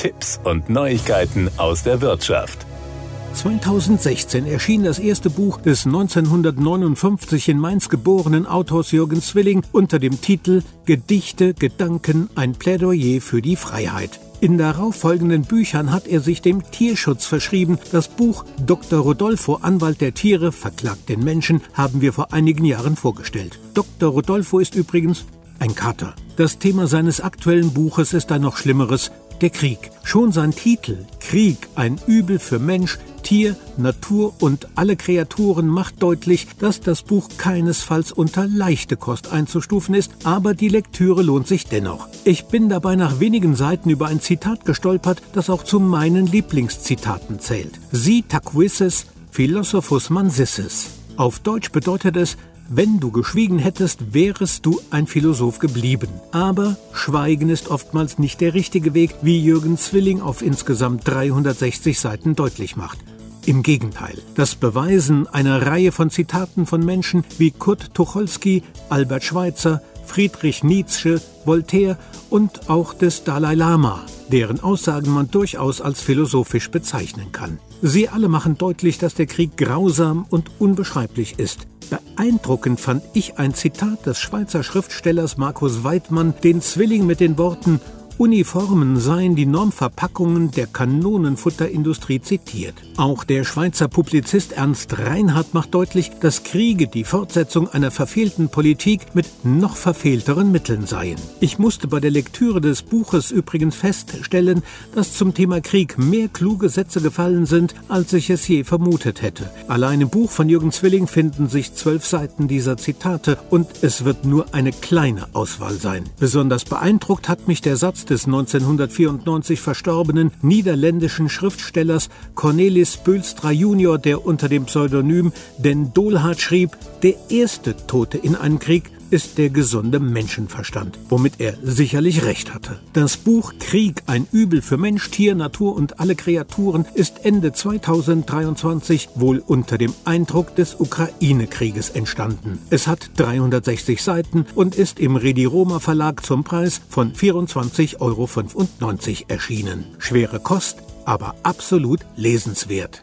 Tipps und Neuigkeiten aus der Wirtschaft. 2016 erschien das erste Buch des 1959 in Mainz geborenen Autors Jürgen Zwilling unter dem Titel Gedichte, Gedanken, ein Plädoyer für die Freiheit. In darauffolgenden Büchern hat er sich dem Tierschutz verschrieben. Das Buch Dr. Rodolfo, Anwalt der Tiere, verklagt den Menschen, haben wir vor einigen Jahren vorgestellt. Dr. Rodolfo ist übrigens ein Kater. Das Thema seines aktuellen Buches ist ein noch schlimmeres, der Krieg. Schon sein Titel Krieg, ein Übel für Mensch, Tier, Natur und alle Kreaturen macht deutlich, dass das Buch keinesfalls unter leichte Kost einzustufen ist, aber die Lektüre lohnt sich dennoch. Ich bin dabei nach wenigen Seiten über ein Zitat gestolpert, das auch zu meinen Lieblingszitaten zählt. Si taquisses philosophus mansisses. Auf Deutsch bedeutet es, wenn du geschwiegen hättest, wärest du ein Philosoph geblieben. Aber Schweigen ist oftmals nicht der richtige Weg, wie Jürgen Zwilling auf insgesamt 360 Seiten deutlich macht. Im Gegenteil, das beweisen eine Reihe von Zitaten von Menschen wie Kurt Tucholsky, Albert Schweitzer, Friedrich Nietzsche, Voltaire und auch des Dalai Lama, deren Aussagen man durchaus als philosophisch bezeichnen kann. Sie alle machen deutlich, dass der Krieg grausam und unbeschreiblich ist. Beeindruckend fand ich ein Zitat des Schweizer Schriftstellers Markus Weidmann, den Zwilling mit den Worten Uniformen seien die Normverpackungen der Kanonenfutterindustrie zitiert. Auch der Schweizer Publizist Ernst Reinhardt macht deutlich, dass Kriege die Fortsetzung einer verfehlten Politik mit noch verfehlteren Mitteln seien. Ich musste bei der Lektüre des Buches übrigens feststellen, dass zum Thema Krieg mehr kluge Sätze gefallen sind, als ich es je vermutet hätte. Allein im Buch von Jürgen Zwilling finden sich zwölf Seiten dieser Zitate und es wird nur eine kleine Auswahl sein. Besonders beeindruckt hat mich der Satz des 1994 verstorbenen niederländischen Schriftstellers Cornelis Bülstra junior, der unter dem Pseudonym Den Dolhard schrieb, der erste Tote in einem Krieg ist der gesunde Menschenverstand, womit er sicherlich recht hatte. Das Buch Krieg, ein Übel für Mensch, Tier, Natur und alle Kreaturen ist Ende 2023 wohl unter dem Eindruck des Ukraine-Krieges entstanden. Es hat 360 Seiten und ist im Redi Roma Verlag zum Preis von 24,95 Euro erschienen. Schwere Kost, aber absolut lesenswert.